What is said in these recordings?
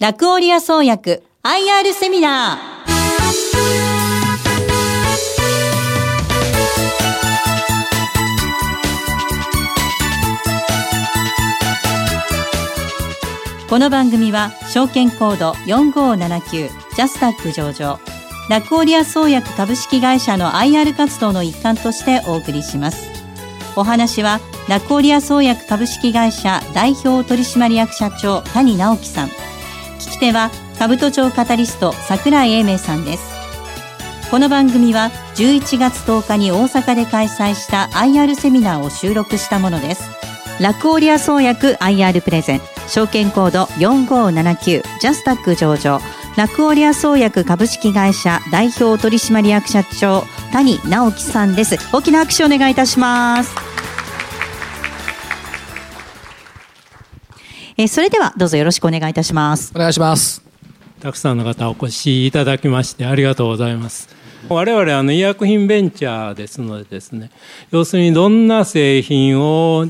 ラクオリア創薬 IR セミナー。この番組は証券コード4579ジャスタック上場ラクオリア創薬株式会社の IR 活動の一環としてお送りしますお話はラクオリア創薬株式会社代表取締役社長谷直樹さん聞き手は兜町カタリスト櫻井英明さんです。この番組は11月10日に大阪で開催した IR セミナーを収録したものです。ラクオリア創薬 IR プレゼン。証券コード4579ジャスタック上場。ラクオリア創薬株式会社代表取締役社長谷直樹さんです。大きな拍手をお願いいたします。えそれではどうぞよろしくお願いいたします。お願いします。たくさんの方お越しいただきましてありがとうございます。我々あの医薬品ベンチャーですのでですね要するにどんな製品を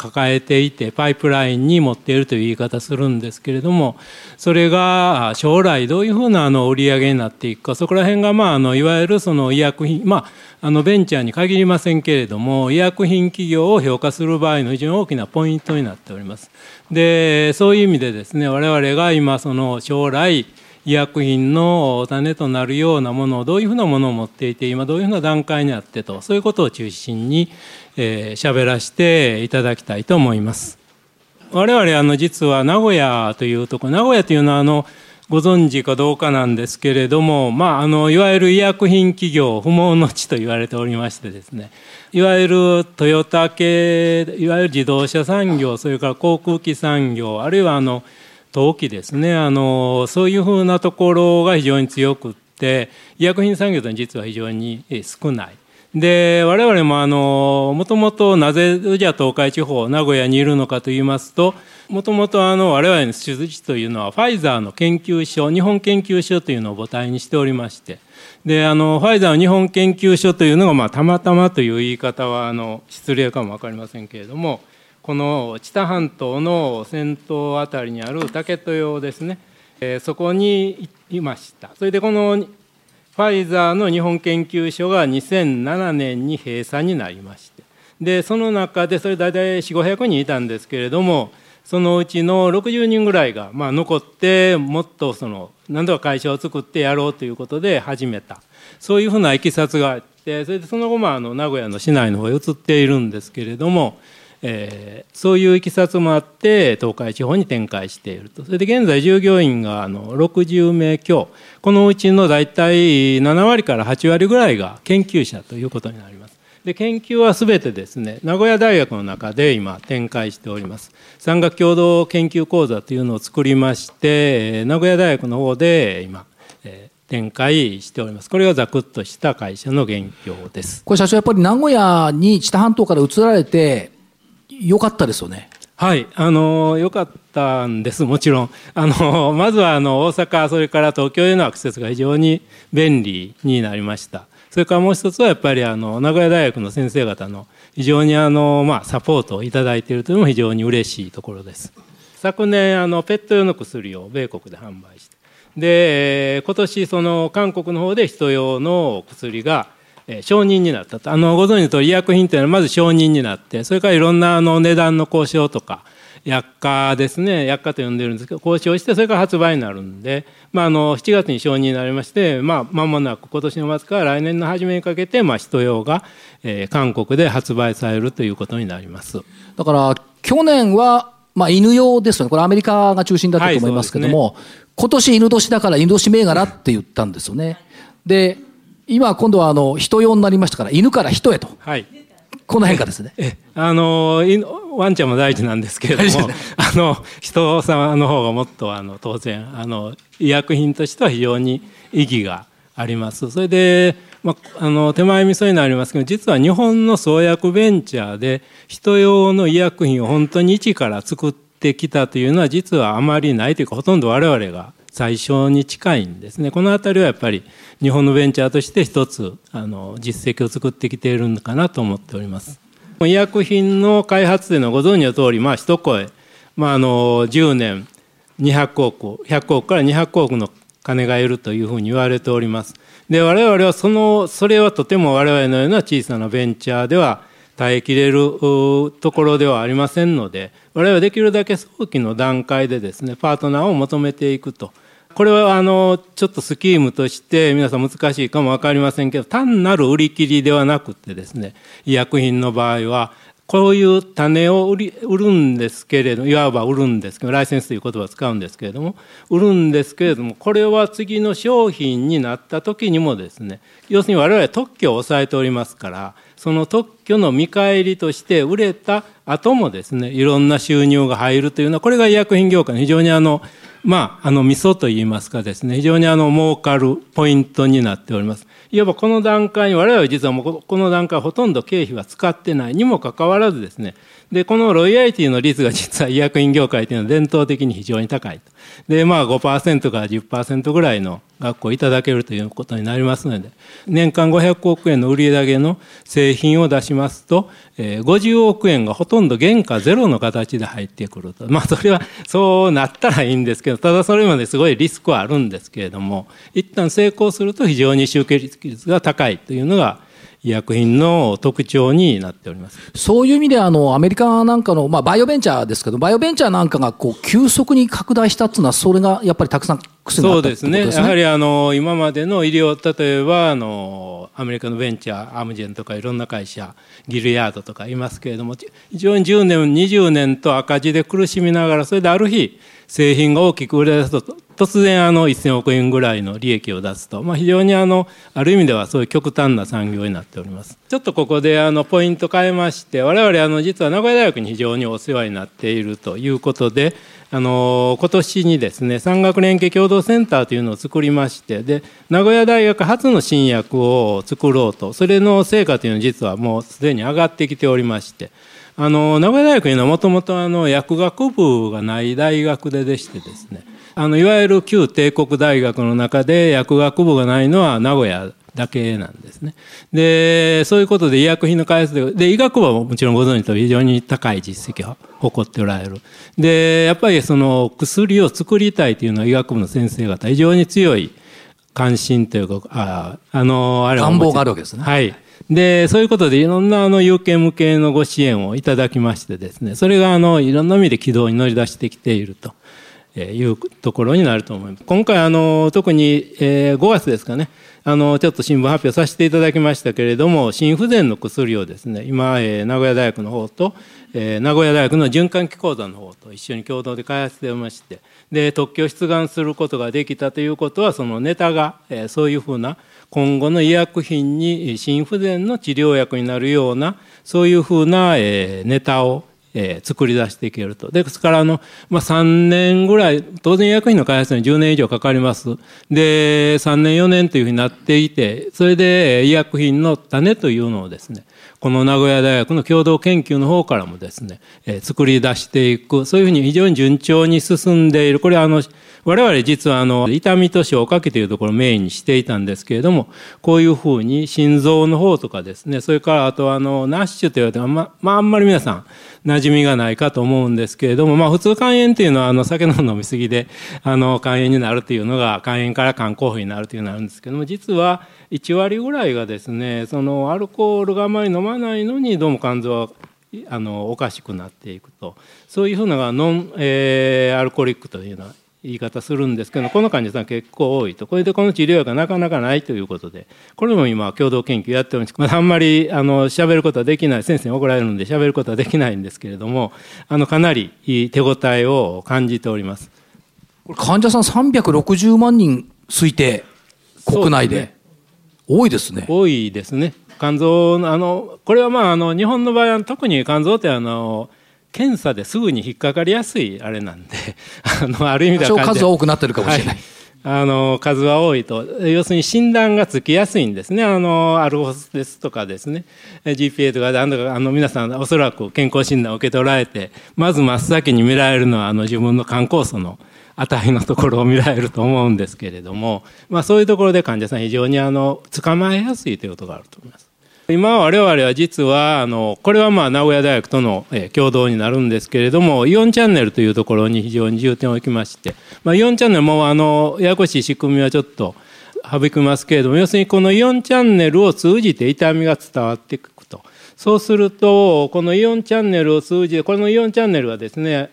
抱えていてパイプラインに持っているという言い方するんですけれどもそれが将来どういうふうなあの売り上げになっていくかそこら辺がまああのいわゆるその医薬品まああのベンチャーに限りませんけれども医薬品企業を評価する場合の非常に大きなポイントになっております。でそういう意味でですね我々が今その将来医薬品の種となるようなものをどういうふうなものを持っていて今どういうふうな段階にあってとそういうことを中心に喋、えー、らせていただきたいと思います。我々あの実は名古屋というとこ名古屋というのはあのご存知かどうかなんですけれども、まあ、あのいわゆる医薬品企業不毛の地と言われておりましてですねいわゆるトヨタ系いわゆる自動車産業それから航空機産業あるいはあの陶器ですねあのそういうふうなところが非常に強くって医薬品産業というのは実は非常に少ない。で我々もあのもともとなぜじゃ東海地方名古屋にいるのかといいますともともと我々の出自地というのはファイザーの研究所日本研究所というのを母体にしておりましてであのファイザーの日本研究所というのが、まあ、たまたまという言い方はあの失礼かも分かりませんけれどもこの知多半島の先頭あたりにある竹豊ですね、えー、そこにいました。それでこのファイザーの日本研究所が2007年に閉鎖になりまして。でその中でそれ大体4500人いたんですけれどもそのうちの60人ぐらいが、まあ、残ってもっとその何とか会社を作ってやろうということで始めた。そういうふうないきさつがあってそれでその後、まあ、あの名古屋の市内の方へ移っているんですけれどもえー、そういういきさつもあって東海地方に展開しているとそれで現在従業員があの60名強このうちの大体7割から8割ぐらいが研究者ということになりますで研究は全てですね名古屋大学の中で今展開しております産学共同研究講座というのを作りまして名古屋大学の方で今、えー展開しております。これがざくっとした会社の現況です。これ社長やっぱり名古屋に知多半島から移られて良かったですよね。はい、あの良かったんです、もちろん。あの まずはあの大阪、それから東京へのアクセスが非常に便利になりました。それからもう一つはやっぱりあの名古屋大学の先生方の非常にあの、まあ、サポートをいただいているというのも非常に嬉しいところです。昨年あのペット用の薬を米国で販売してで今年その韓国の方で人用の薬が承認になったと。あのご存知の通り医薬品というのはまず承認になってそれからいろんなあの値段の交渉とか薬価ですね薬価と呼んでるんですけど交渉してそれから発売になるんで、まあ、あの7月に承認になりまして、まあ、間もなく今年の末から来年の初めにかけて、まあ、人用が、えー、韓国で発売されるということになります。だから去年は、まあ、犬用ですよね。これアメリカが中心だったと思いますけども、はいね、今年犬年だから犬年銘柄って言ったんですよね。で今今度はあの人用になりましたから犬から人へと、はい、この変化ですね。あのワンちゃんも大事なんですけれども、あの人様の方がもっとあの当然あの医薬品としては非常に意義があります。それで、まあ、あの手前味噌になりますけど実は日本の創薬ベンチャーで人用の医薬品を本当に一から作ってきたというのは実はあまりないというかほとんど我々が最初に近いんですね。この辺りはやっぱり日本のベンチャーとして一つあの実績を作ってきているのかなと思っております医薬品の開発というのご存知の通りまあ一声、まあ、あの10年200億100億から200億の金がいるというふうに言われております。で我々はそのそれはとても我々のような小さなベンチャーでは耐えきれるところではありませんので我々はできるだけ早期の段階でですねパートナーを求めていくとこれはあのちょっとスキームとして皆さん難しいかも分かりませんけど単なる売り切りではなくてですね医薬品の場合はこういう種を売り売るんですけれどいわば売るんですけどライセンスという言葉を使うんですけれども売るんですけれどもこれは次の商品になった時にもですね要するに我々は特許を抑えておりますからその特許の見返りとして売れた後もですねいろんな収入が入るというのはこれが医薬品業界の非常にあのまああの味噌といいますかですね非常にあの儲かるポイントになっております。いわばこの段階に我々は実はもうこの段階ほとんど経費は使ってないにもかかわらずですねでこのロイヤリティの率が実は医薬品業界というのは伝統的に非常に高いと。でまあ5%から10%ぐらいの学校いただけるということになりますので年間500億円の売り上げの製品を出しますと、え、50億円がほとんど原価ゼロの形で入ってくると。まあそれはそうなったらいいんですけどただそれまですごいリスクはあるんですけれども一旦成功すると非常に集計率が高いというのが医薬品の特徴になっております。そういう意味であのアメリカなんかの、まあ、バイオベンチャーですけどバイオベンチャーなんかがこう急速に拡大したっていうのはそれがやっぱりたくさん薬になったそうですね。やはりあの今までの医療例えばあのアメリカのベンチャーアムジェンとかいろんな会社ギルヤードとかいますけれども非常に10年20年と赤字で苦しみながらそれである日製品が大きく売れ出すと突然あの1000億円ぐらいの利益を出すと、まあ、非常にあのある意味ではそういう極端な産業になっております。ちょっとここであのポイント変えまして我々あの実は名古屋大学に非常にお世話になっているということであの今年にですね産学連携共同センターというのを作りましてで名古屋大学初の新薬を作ろうと。それの成果というのは実はもうすでに上がってきておりましてあの名古屋大学にはもともと薬学部がない大学ででしてですねあのいわゆる旧帝国大学の中で薬学部がないのは名古屋だけなんですね。で、そういうことで医薬品の開発で、で、医学部はもちろんご存知と非常に高い実績を誇っておられる。で、やっぱりその薬を作りたいというのは医学部の先生方非常に強い関心というか、ああの、あれ願望があるわけですね。はい。で、そういうことでいろんなあの有権向けのご支援をいただきましてですね、それがあのいろんな意味で軌道に乗り出してきていると。いうところになると思います。今回あの特に、5月ですかねあのちょっと新聞発表させていただきましたけれども心不全の薬をですね今、え、名古屋大学の方と、え、名古屋大学の循環器講座の方と一緒に共同で開発してましてで特許出願することができたということはそのネタが、え、そういうふうな今後の医薬品に心不全の治療薬になるようなそういうふうな、え、ネタをえ、作り出していけると。ですから、あの、まあ、3年ぐらい、当然医薬品の開発に10年以上かかります。で、3年4年というふうになっていて、それで医薬品の種というのをですね、この名古屋大学の共同研究の方からもですね、えー、作り出していく、そういうふうに非常に順調に進んでいる。これあの、我々実はあの、痛みと消化器というところをメインにしていたんですけれども、こういうふうに心臓の方とかですね、それからあとあの、ナッシュと言われてま、まあ、あんまり皆さん、馴染みがないかと思うんですけれども、まあ、普通肝炎っていうのはあの酒の飲み過ぎであの肝炎になるっていうのが肝炎から肝硬変になるっていうのがあるんですけども実は1割ぐらいがですねそのアルコールがあまり飲まないのにどうも肝臓はあのおかしくなっていくと。そういうふうなノン、えー、アルコリックというのは言い方するんですけどこの患者さん結構多いと。これでこの治療薬がなかなかないということで。これも今共同研究やっております。まあ、あんまりあの喋ることはできない。先生に怒られるので喋ることはできないんですけれどもあのかなりいい手応えを感じております。これ患者さん360万人推定国内で、ね、多いですね。多いですね。肝臓のあのこれはまああの日本の場合は特に肝臓ってあの検査ですぐに引っかかりやすいあれなんで あのある意味では数は多くなってるかもしれない、はい。あの数は多いと。要するに診断がつきやすいんですね。あのアルホスですとかですね。GPA とかであの皆さんおそらく健康診断を受け取られてまず真っ先に見られるのはあの自分の肝酵素の値のところを見られると思うんですけれども、まあ、そういうところで患者さん非常にあの捕まえやすいということがあると思います。今我々は実はあのこれはまあ名古屋大学との、え共同になるんですけれどもイオンチャンネルというところに非常に重点を置きまして、まあ、イオンチャンネルもあのややこしい仕組みはちょっと省きますけれども要するにこのイオンチャンネルを通じて痛みが伝わっていくと。そうするとこのイオンチャンネルを通じてこのイオンチャンネルはですね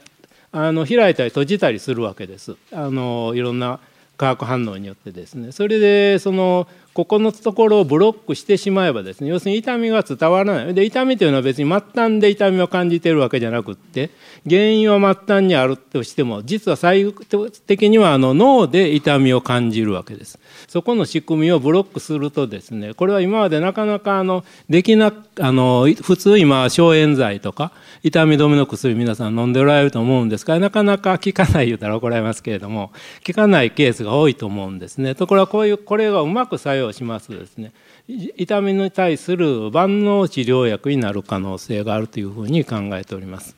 あの開いたり閉じたりするわけです。あのいろんな化学反応によってですね。それでそのここのところをブロックしてしまえばですね要するに痛みが伝わらない。で痛みというのは別に末端で痛みを感じているわけじゃなくって原因は末端にあるとしても実は最終的にはあの脳で痛みを感じるわけです。そこの仕組みをブロックするとですねこれは今までなかなかあのできなあの普通今消炎剤とか痛み止めの薬皆さん飲んでおられると思うんですがなかなか効かない言うたら怒られますけれども効かないケースが多いと思うんですね。ところがこういうこれがうまく作用しますとですね痛みに対する万能治療薬になる可能性があるというふうに考えております。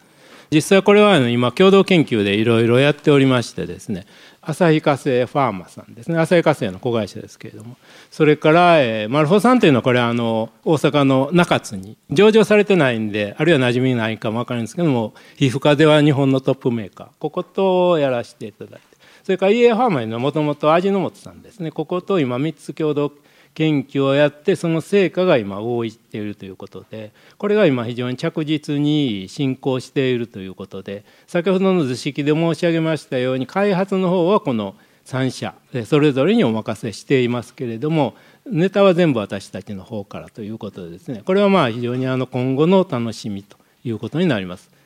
実際これは今共同研究でいろいろやっておりましてですね旭化成ファーマさんですね旭化成の子会社ですけれどもそれから、えー、マルフォさんというのはこれあの大阪の中津に上場されてないんであるいは馴染みないかも分かるんですけども皮膚科では日本のトップメーカーこことやらせていただいてそれから EA ファーマにはもともと味の素さんですねここと今3つ共同研究をやってその成果が今動いているということでこれが今非常に着実に進行しているということで先ほどの図式で申し上げましたように開発の方はこの3社それぞれにお任せしていますけれどもネタは全部私たちの方からということでですねこれはまあ非常にあの今後の楽しみということになります。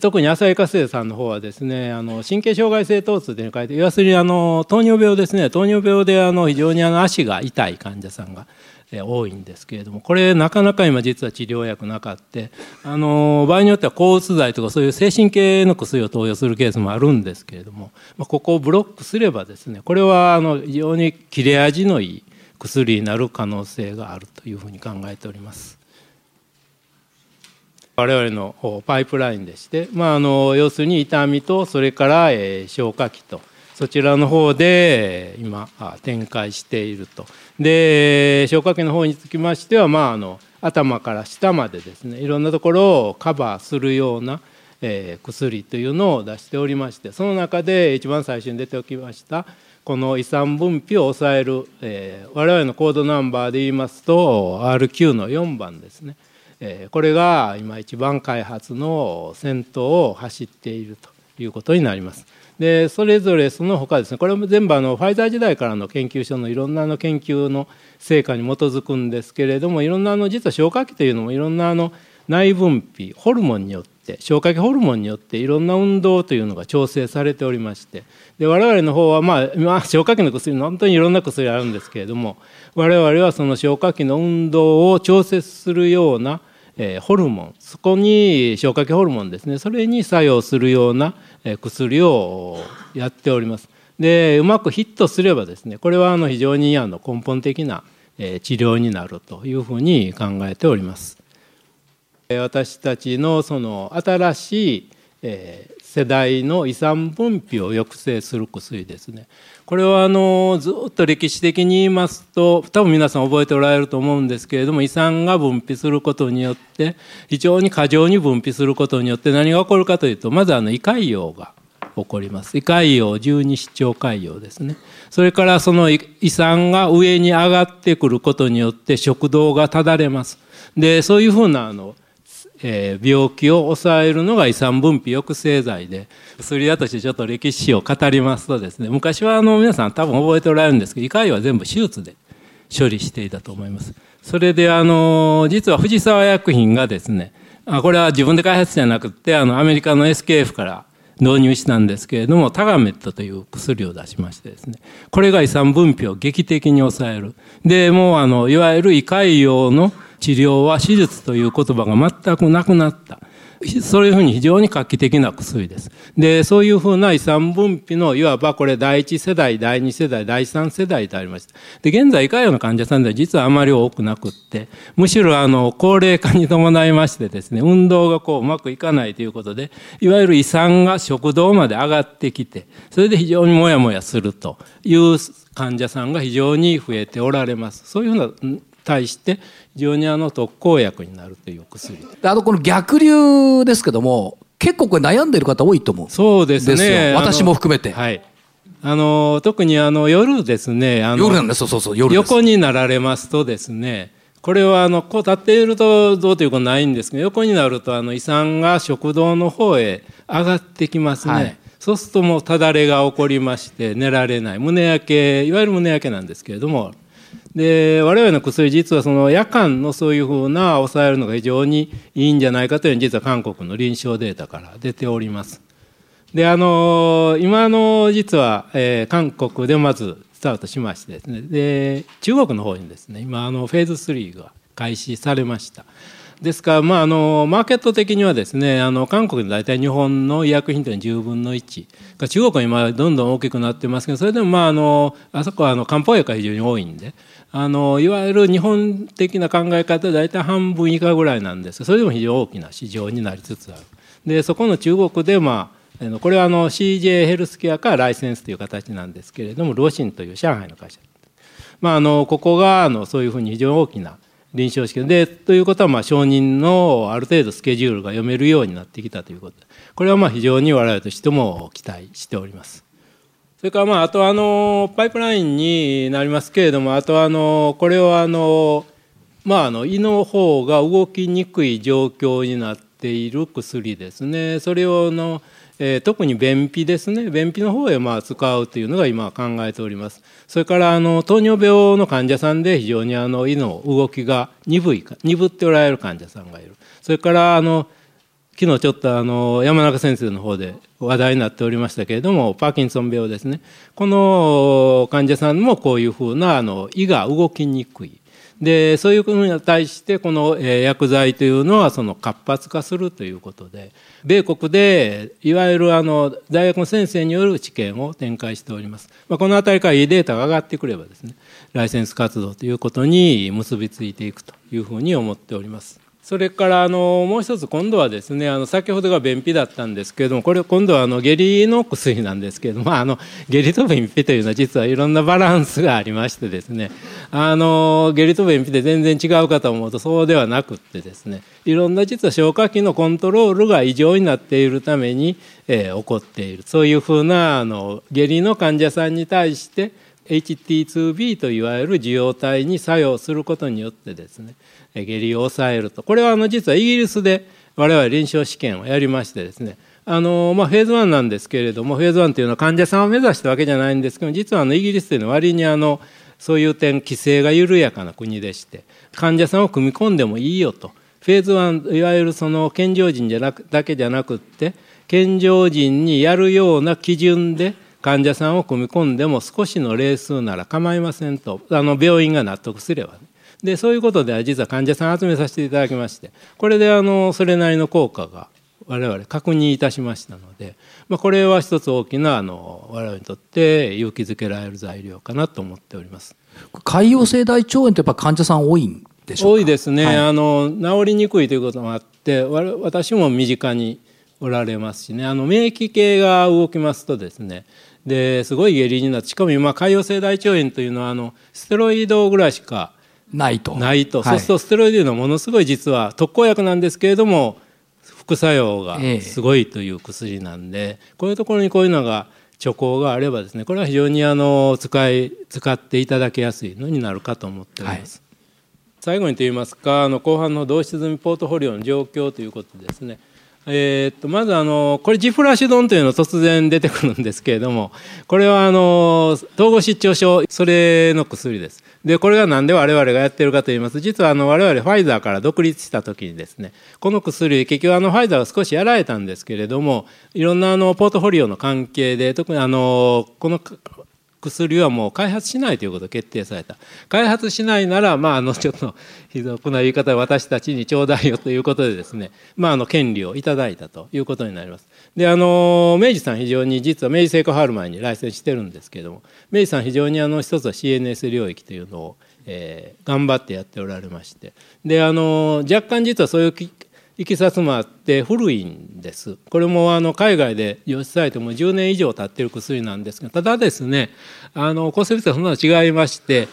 特に浅井化成さんの方はですねあの神経障害性疼痛というのを書いて要するにあの糖尿病ですね糖尿病であの非常にあの足が痛い患者さんが多いんですけれどもこれなかなか今実は治療薬なかってあの場合によっては抗うつ剤とかそういう精神系の薬を投与するケースもあるんですけれども、まあ、ここをブロックすればですねこれはあの非常に切れ味のいい薬になる可能性があるというふうに考えております。我々のパイプラインでして、まあ、あの要するに痛みとそれから、え消化器とそちらの方で今展開しているとで消化器の方につきましては、まあ、あの頭から下までですねいろんなところをカバーするような、え薬というのを出しておりましてその中で一番最初に出ておきましたこの遺産分泌を抑える、え、我々のコードナンバーで言いますと RQ の4番ですね。これが今一番開発の先頭を走っているということになります。でそれぞれその他ですねこれも全部あのファイザー時代からの研究所のいろんなの研究の成果に基づくんですけれどもいろんなあの実は消化器というのもいろんなあの内分泌ホルモンによって消化器ホルモンによっていろんな運動というのが調整されておりましてで我々の方はまあ今消化器の薬本当にいろんな薬あるんですけれども我々はその消化器の運動を調節するようなえホルモンそこに消化器ホルモンですねそれに作用するような薬をやっております。でうまくヒットすればですねこれはあの非常にあの根本的な治療になるというふうに考えております。私たちのその新しい世代の遺産分泌を抑制する薬ですねこれはあのずっと歴史的に言いますと多分皆さん覚えておられると思うんですけれども胃酸が分泌することによって非常に過剰に分泌することによって何が起こるかというとまずあの胃潰瘍が起こります。胃潰瘍十二指腸潰瘍ですね。それからその胃酸が上に上がってくることによって食道がただれます。でそういうふうなあのえ、病気を抑えるのが胃酸分泌抑制剤で薬屋としてちょっと歴史を語りますとですね昔はあの皆さん多分覚えておられるんですけど胃潰瘍は全部手術で処理していたと思います。それであの実は藤沢薬品がですねあこれは自分で開発じゃなくてあのアメリカの SKF から導入したんですけれどもタガメットという薬を出しましてですねこれが胃酸分泌を劇的に抑える。でもうあのいわゆる胃潰瘍の治療は手術という言葉が全くなくなった。そういうふうに非常に画期的な薬です。で、そういうふうな遺産分泌の、いわばこれ第一世代、第二世代、第三世代とありました。で、現在、胃潰瘍の患者さんでは実はあまり多くなくって、むしろあの、高齢化に伴いましてですね、運動がこううまくいかないということで、いわゆる胃酸が食道まで上がってきて、それで非常にもやもやするという患者さんが非常に増えておられます。そういうふうな対して非常にあの特効薬になるという薬。あのこの逆流ですけども結構これ悩んでる方多いと思うそうですね。私も含めて。はい。あの特にあの夜ですねあの夜なんですそうそうそう夜横になられますとですねこれはあのこう立っているとどうということないんですけど横になるとあの胃酸が食道の方へ上がってきますね、はい、そうするともうただれが起こりまして寝られない。胸焼けいわゆる胸焼けなんですけれどもで我々の薬実はその夜間のそういうふうな抑えるのが非常にいいんじゃないかというのは実は韓国の臨床データから出ております。であの今の実は、えー、韓国でまずスタートしましてですね。で中国の方にですね今あのフェーズ3が開始されました。ですから、まあ、あのマーケット的にはですねあの韓国で大体日本の医薬品というのは10分の1中国は今どんどん大きくなってますけどそれでもまああのあそこはあの漢方薬が非常に多いんであのいわゆる日本的な考え方大体半分以下ぐらいなんです。それでも非常に大きな市場になりつつある。でそこの中国でまあこれはあの CJ ヘルスケアからライセンスという形なんですけれどもロシンという上海の会社、まあ、あのここがあのそういうふうに非常に大きな臨床試験でということはまあ承認のある程度スケジュールが読めるようになってきたということ。これはまあ非常に我々としても期待しております。それからまああとあのパイプラインになりますけれどもあとあのこれをあのまああの胃の方が動きにくい状況になっている薬ですね。それをのえー、特に便秘ですね。便秘の方へまあ使うというのが今考えております。それからあの糖尿病の患者さんで非常にあの胃の動きが鈍い鈍っておられる患者さんがいる。それからあの昨日ちょっとあの山中先生の方で話題になっておりましたけれどもパーキンソン病ですね。この患者さんもこういうふうなあの胃が動きにくい。でそういうのに対してこの薬剤というのはその活発化するということで米国でいわゆるあの大学の先生による治験を展開しております、まあ、この辺りからいいデータが上がってくればですねライセンス活動ということに結びついていくというふうに思っております。それからあのもう一つ今度はですねあの先ほどが便秘だったんですけれどもこれ今度はあの下痢の薬なんですけれどもあの下痢と便秘というのは実はいろんなバランスがありましてですねあの下痢と便秘で全然違うかと思うとそうではなくってですねいろんな実は消化器のコントロールが異常になっているために、えー、起こっている。そういうふうなあの下痢の患者さんに対して HT2B といわゆる受容体に作用することによってですね下痢を抑えると。これはあの実はイギリスで我々臨床試験をやりましてですね。あのまあ、フェーズ1なんですけれどもフェーズ1というのは患者さんを目指したわけじゃないんですけど実はあのイギリスというのは割にあのそういう点規制が緩やかな国でして患者さんを組み込んでもいいよと。フェーズ1いわゆるその健常人じゃなくだけじゃなくって健常人にやるような基準で患者さんを組み込んでも少しの例数なら構いませんと。あの病院が納得すればね。でそういうことでは実は患者さん集めさせていただきましてこれであのそれなりの効果が我々確認いたしましたので、まあ、これは一つ大きなあの我々にとって勇気づけられる材料かなと思っております。潰瘍性大腸炎ってやっぱ患者さん多いんでしょう多いですね、はい、あの治りにくいということもあって私も身近におられますしね。あの免疫系が動きますとですねですごい下痢になってしかも今潰瘍性大腸炎というのはあのステロイドぐらいしかないとないと、はい、そうするとステロイドのものすごい実は特効薬なんですけれども副作用がすごいという薬なんで、ええ、こういうところにこういうのが兆候があればですねこれは非常にあの使い使っていただきやすいのになるかと思っております。はい、最後にといいますかあの後半の同質済みポートフォリオの状況ということですね。えー、っとまずあのこれジフラシドンというの突然出てくるんですけれどもこれはあの統合失調症それの薬です。でこれが何で我々がやってるかといいます実はあの我々ファイザーから独立した時にですねこの薬結局あのファイザーは少しやられたんですけれどもいろんなあのポートフォリオの関係で特にあのこの薬はもう開発しないということが決定された。開発しないならまああのちょっとひどくな言い方私たちにちょうだいよということでですねまああの権利をいただいたということになります。であの明治さん非常に実は明治製菓ルマ前に来選してるんですけども明治さん非常にあの一つは CNS 領域というのを、えー、頑張ってやっておられまして。であの若干実はそういういきさつもあって古いんですこれもあの海外で用されても10年以上経ってる薬なんですがただですねあの抗生物質はそんなの違いまして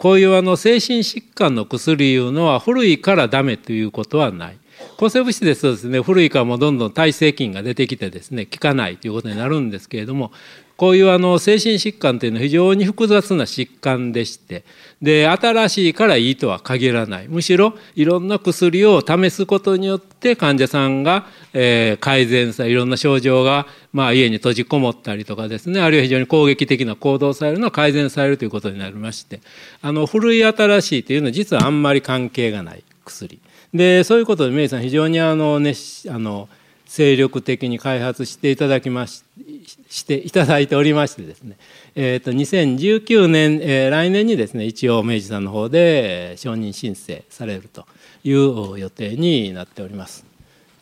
こういうあの精神疾患の薬いうのは古いからダメということはない。抗生物質ですとですね古いからもどんどん耐性菌が出てきてですね効かないということになるんですけれどもこういうあの精神疾患というのは非常に複雑な疾患でしてで新しいからいいとは限らない。むしろいろんな薬を試すことによって患者さんが、えー、改善さいろんな症状が、まあ、家に閉じこもったりとかですねあるいは非常に攻撃的な行動されるのは改善されるということになりましてあの古い新しいというのは実はあんまり関係がない薬。でそういうことでメイさん非常にあの、ね、あの精力的に開発していただきまししていただいておりましてですね、えー、と2019年、えー、来年にですね一応明治さんの方で承認申請されるという予定になっております。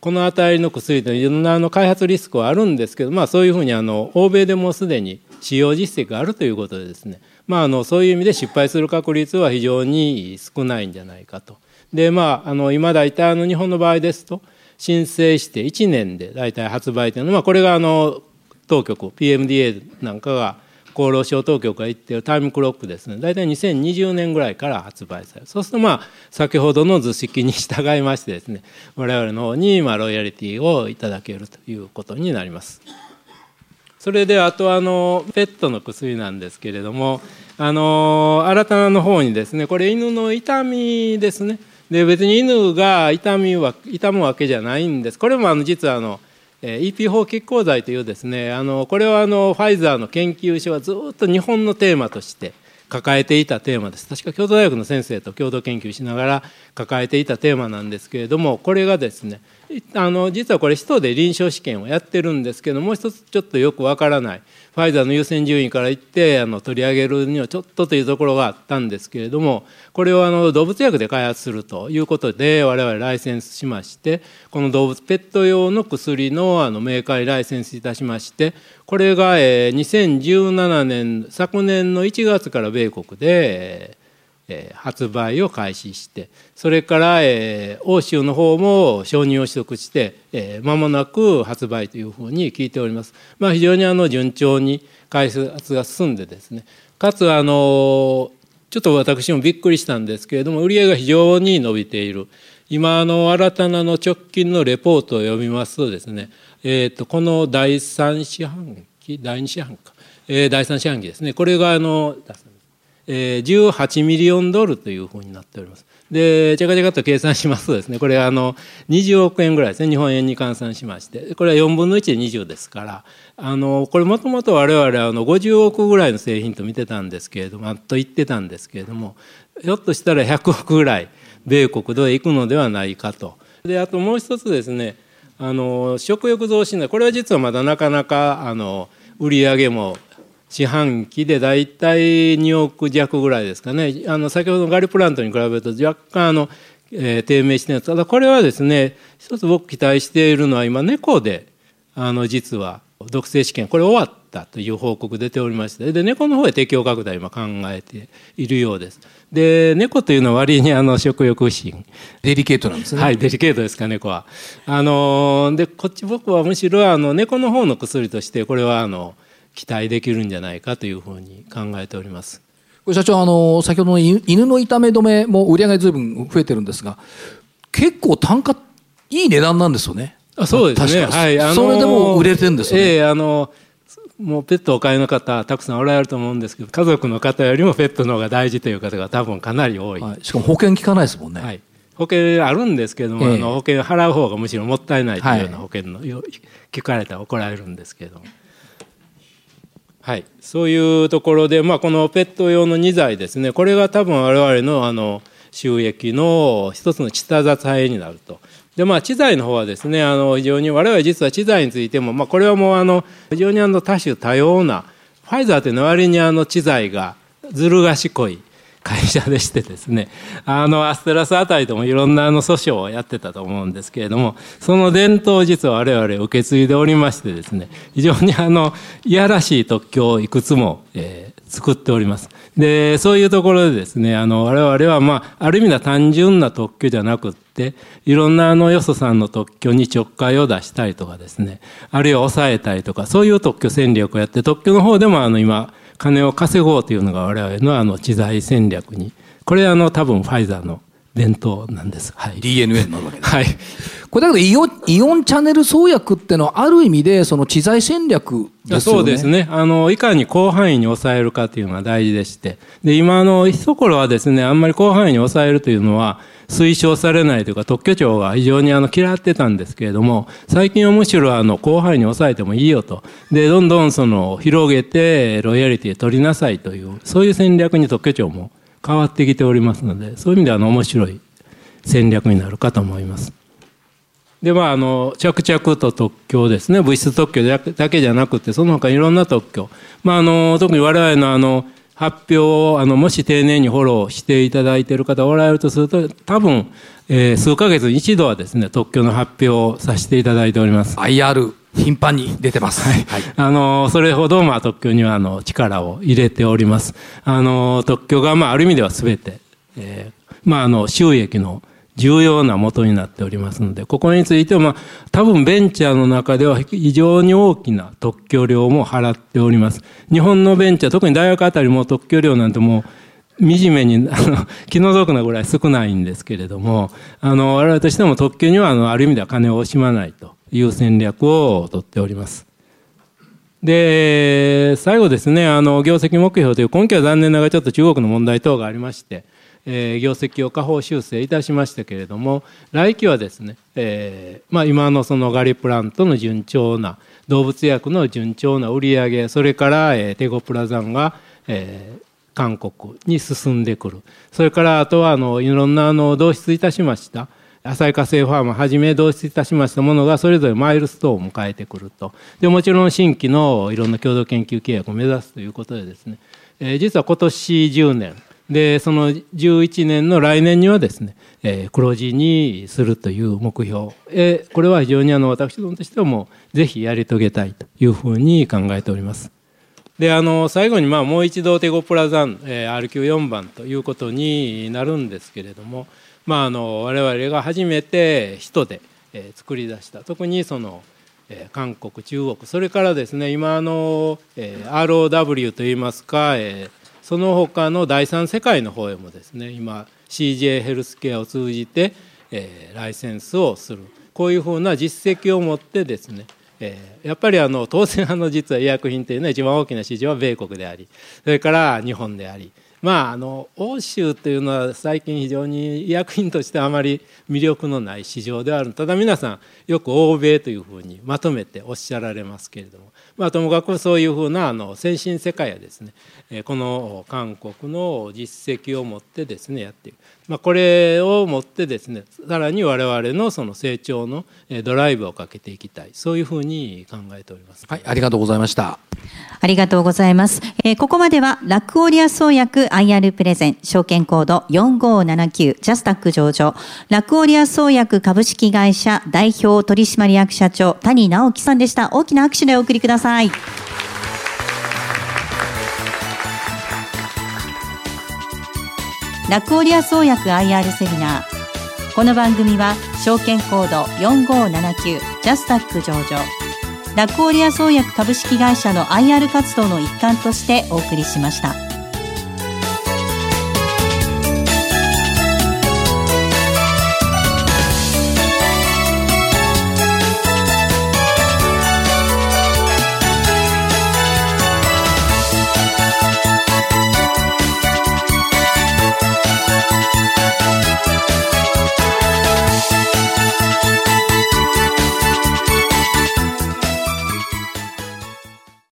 この辺りの薬といろんなあの開発リスクはあるんですけど、まあ、そういうふうにあの欧米でもすでに使用実績があるということでですね、まあ、あのそういう意味で失敗する確率は非常に少ないんじゃないかと。でまああの今大体あの日本の場合ですと申請して1年で大体発売というのは、まあ、これがあの当局 PMDA なんかが厚労省当局が言っているタイムクロックですね。大体2020年ぐらいから発売される。そうするとまあ先ほどの図式に従いましてですね我々の方にまあロイヤリティをいただけるということになります。それであとあのペットの薬なんですけれどもあの新たなの方にですねこれ犬の痛みですね。で別に犬が痛みは痛むわけじゃないんです。これもあの実はあの EP4 拮抗剤というですねあのこれはあのファイザーの研究所はずっと日本のテーマとして抱えていたテーマです。確か京都大学の先生と共同研究しながら抱えていたテーマなんですけれどもこれがですねあの実はこれ人で臨床試験をやってるんですけどもう一つちょっとよくわからない。ファイザーの優先順位から言ってあの取り上げるにはちょっとというところがあったんですけれどもこれをあの動物薬で開発するということで我々ライセンスしましてこの動物ペット用の薬のあのメーカーにライセンスいたしましてこれがえ2017年昨年の1月から米国で発売を開始してそれから、え、欧州の方も承認を取得して、え、間もなく発売というふうに聞いております。まあ、非常にあの順調に開発が進んでですね。かつあのちょっと私もびっくりしたんですけれども売り上げが非常に伸びている。今あの新たなの直近のレポートを読みますとですね、えー、とこの第3四半期第2四半期か、えー、第3四半期ですね。これがあのえー、18ミリオンドルというふうになっております。で、ちゃかちゃかと計算しますとですね、これあの、20億円ぐらいですね、日本円に換算しまして、これは4分の1で20ですから、あの、これもともと我々あの、50億ぐらいの製品と見てたんですけれども、と言ってたんですけれども、ひょっとしたら100億ぐらい、米国で行くのではないかと。で、あともう一つですね、あの、食欲増進これは実はまだなかなか、あの、売り上げも四半期で大体2億弱ぐらいですかね。あの先ほどのガリプラントに比べると若干あの、えー、低迷してるただこれはですね一つ僕期待しているのは今猫であの実は毒性試験これ終わったという報告出ておりましてで猫の方へ適用拡大今考えているようです。で猫というのは割にあの食欲不振。デリケートなんですね。はいデリケートですか猫は。あのでこっち僕はむしろあの猫の方の薬としてこれはあの期待できるんじゃないかというふうに考えております。社長あの先ほどの犬の痛め止めも売り上げずいぶん増えてるんですが結構単価いい値段なんですよね。あそうですね。はい。あのー、それでも売れてるんですよね。ええー、あのもうペットをお飼いの方たくさんおられると思うんですけど家族の方よりもペットの方が大事という方が多分かなり多い、はい、しかも保険効かないですもんね、はい、保険あるんですけども、えー、あの保険払う方がむしろもったいないというような保険の、はい、聞かれたら怒られるんですけどもはい、そういうところで、まあ、このペット用の2剤ですねこれが多分我々のあの収益の一つの下支えになると。でまあ、知財の方はですねあの非常に我々実は知財についても、まあ、これはもうあの非常にあの多種多様なファイザーというのは割にあの知財がずる賢い会社でしてですねあのアステラスあたりともいろんなあの訴訟をやってたと思うんですけれどもその伝統実は我々受け継いでおりましてですね非常にあのいやらしい特許をいくつも、えー、作っております。でそういうところでですねあの我々はまあある意味では単純な特許じゃなくっていろんなあのよそさんの特許にちょっかいを出したりとかですねあるいは抑えたりとかそういう特許戦略をやって特許の方でもあの今金を稼ごうというのが我々のあの知財戦略にこれあの多分ファイザーの伝統なんです。はい。DNA になるわけです。はい。これだけどイオン、イオンチャンネル創薬ってのはある意味でその知財戦略ですよね。そうですね。あの、いかに広範囲に抑えるかというのが大事でして。で、今の一頃はですね、あんまり広範囲に抑えるというのは推奨されないというか特許庁が非常にあの嫌ってたんですけれども、最近はむしろあの広範囲に抑えてもいいよと。で、どんどんその広げてロイヤリティ取りなさいという、そういう戦略に特許庁も変わってきておりますのでそういう意味ではあの面白い戦略になるかと思います。でまああの着々と特許ですね物質特許だけじゃなくてその他いろんな特許、まあ、あの特に我々のあの発表をあのもし丁寧にフォローしていただいている方おられるとすると多分、えー、数ヶ月に一度はですね特許の発表をさせていただいております。IR 頻繁に出てます。はい。はい、あの、それほど、まあ、特許には、あの、力を入れております。あの、特許が、まあ、ある意味では全て、えー、まあ、あの、収益の重要な元になっておりますので、ここについては、まあ、多分ベンチャーの中では非常に大きな特許料も払っております。日本のベンチャー、特に大学あたりも特許料なんてもう、惨めに、あの、気の毒なぐらい少ないんですけれども、あの、我々としても特許には、あの、ある意味では金を惜しまないと。いう戦略をとっております。で、最後ですね、あの、業績目標という、今期は残念ながらちょっと中国の問題等がありまして、えー、業績を下方修正いたしましたけれども、来期はですね、えー、まあ今のそのガリプラントの順調な、動物薬の順調な売り上げ、それから、えー、テゴプラザンが、えー、韓国に進んでくる。それからあとはあのいろんなあの導出いたしました。浅井化成ファームはじめ導出いたしましたものがそれぞれマイルストーンを迎えてくると。でもちろん新規のいろんな共同研究契約を目指すということでですね、えー、実は今年10年。でその11年の来年にはですね、えー、黒字にするという目標、えー、これは非常にあの私どもとしてもうぜひやり遂げたいというふうに考えております。であの最後にまあもう一度テゴプラザン、えー、RQ4 番ということになるんですけれども、まあ、あの我々が初めて人で、え、作り出した。特にその、え、韓国中国それからですね今の、え、ROW といいますか、え、その他の第三世界の方へもですね今 CJ ヘルスケアを通じて、え、ライセンスをする。こういうふうな実績を持ってですねえ、やっぱりあの当然あの実は医薬品というのは一番大きな市場は米国でありそれから日本でありまああの欧州というのは最近非常に医薬品としてあまり魅力のない市場ではある。ただ皆さんよく欧米というふうにまとめておっしゃられますけれども、まあ、ともかくそういうふうなあの先進世界はですねこの韓国の実績を持ってですねやっていく、まあ、これをもってですねさらに我々のその成長のドライブをかけていきたいそういうふうに考えております。はい、ありがとうございました。ありがとうございます。えー、ここまではラクオリア創薬 IR プレゼン証券コード4579ジャスタック上場ラクオリア創薬株式会社代表取締役社長谷直樹さんでした。大きな拍手でお送りください。ラクオリア創薬 IR セミナーこの番組は証券コード4579ジャスタック上場ラクオリア創薬株式会社の IR 活動の一環としてお送りしました。